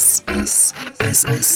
ice, ice, ice, ice.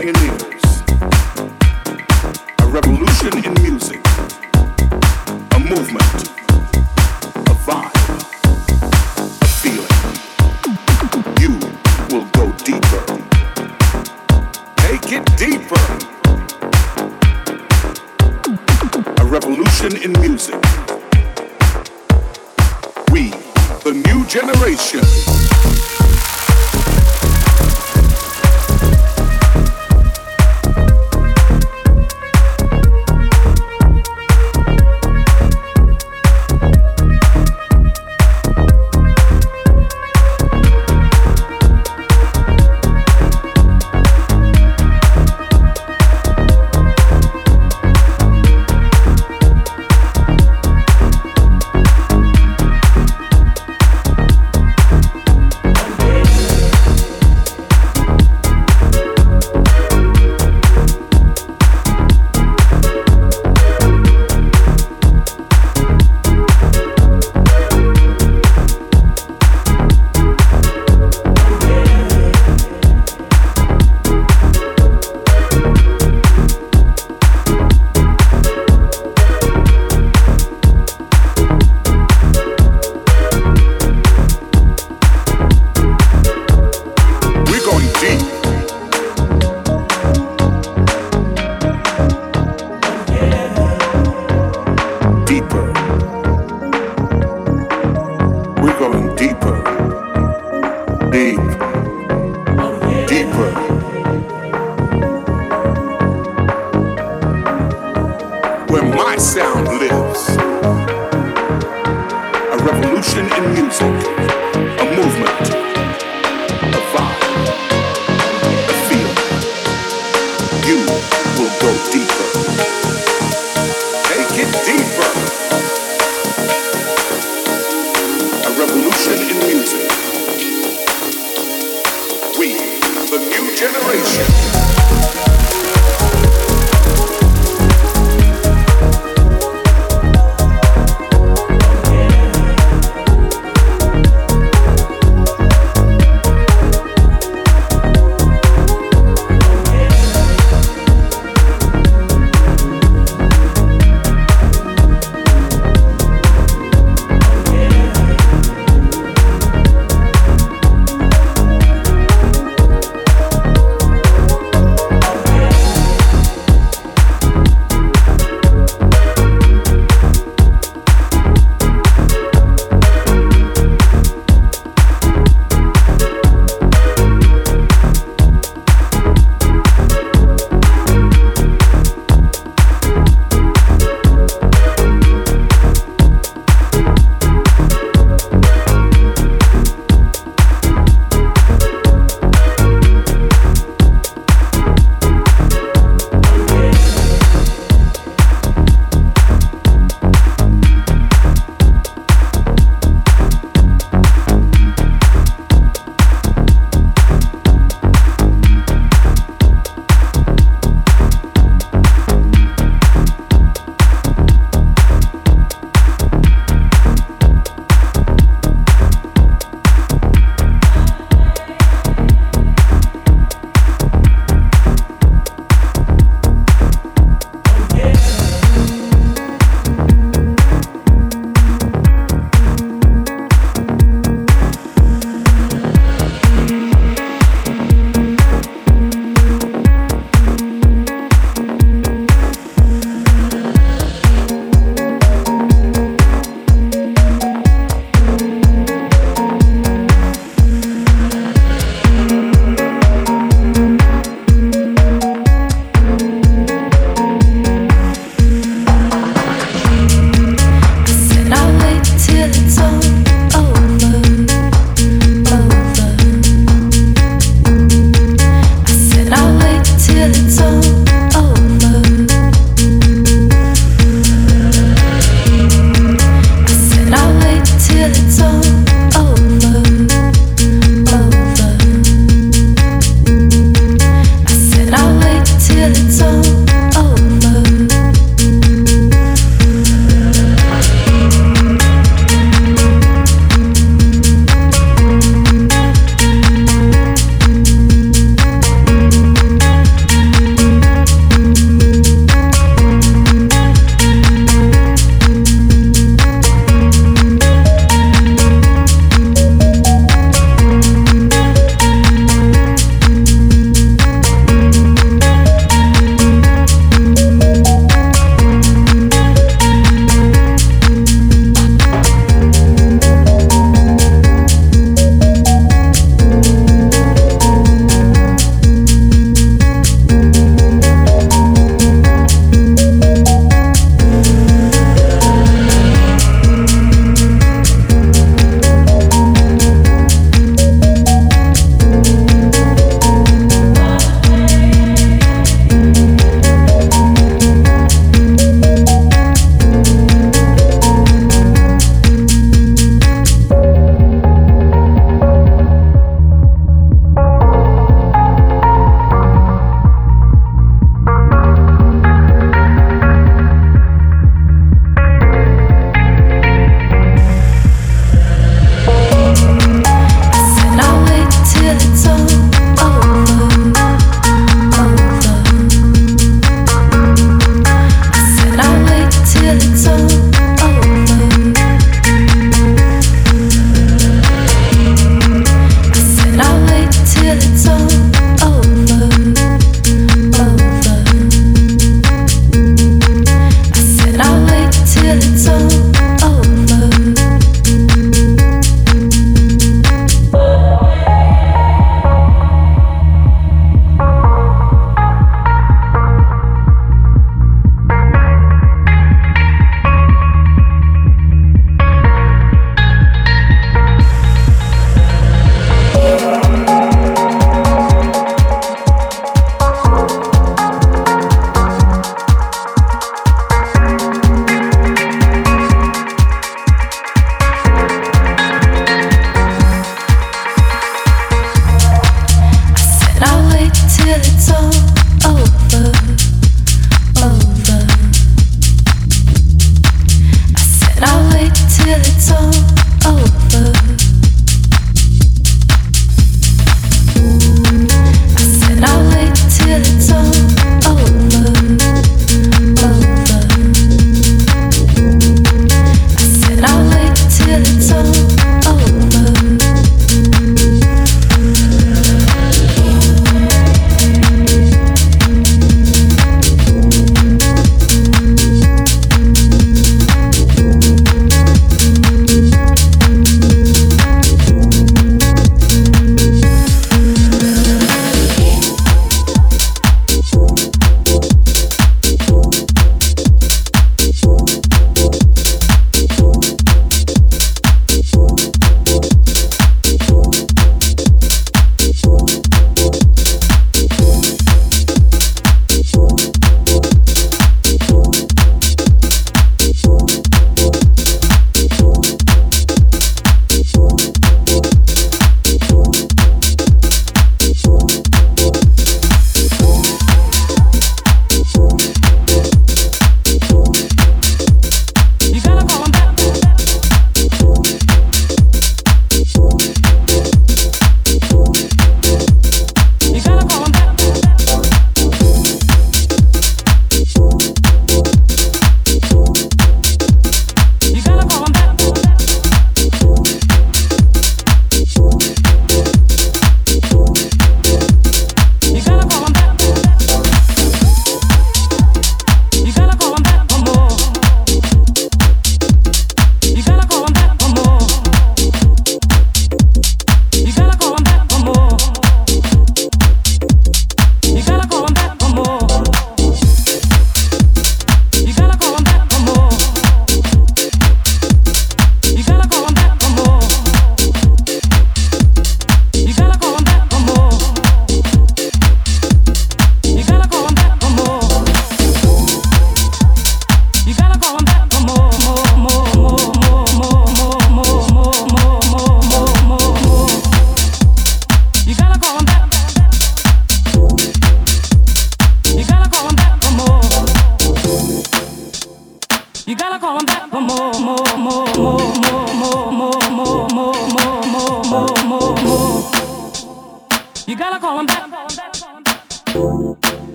Magnífico.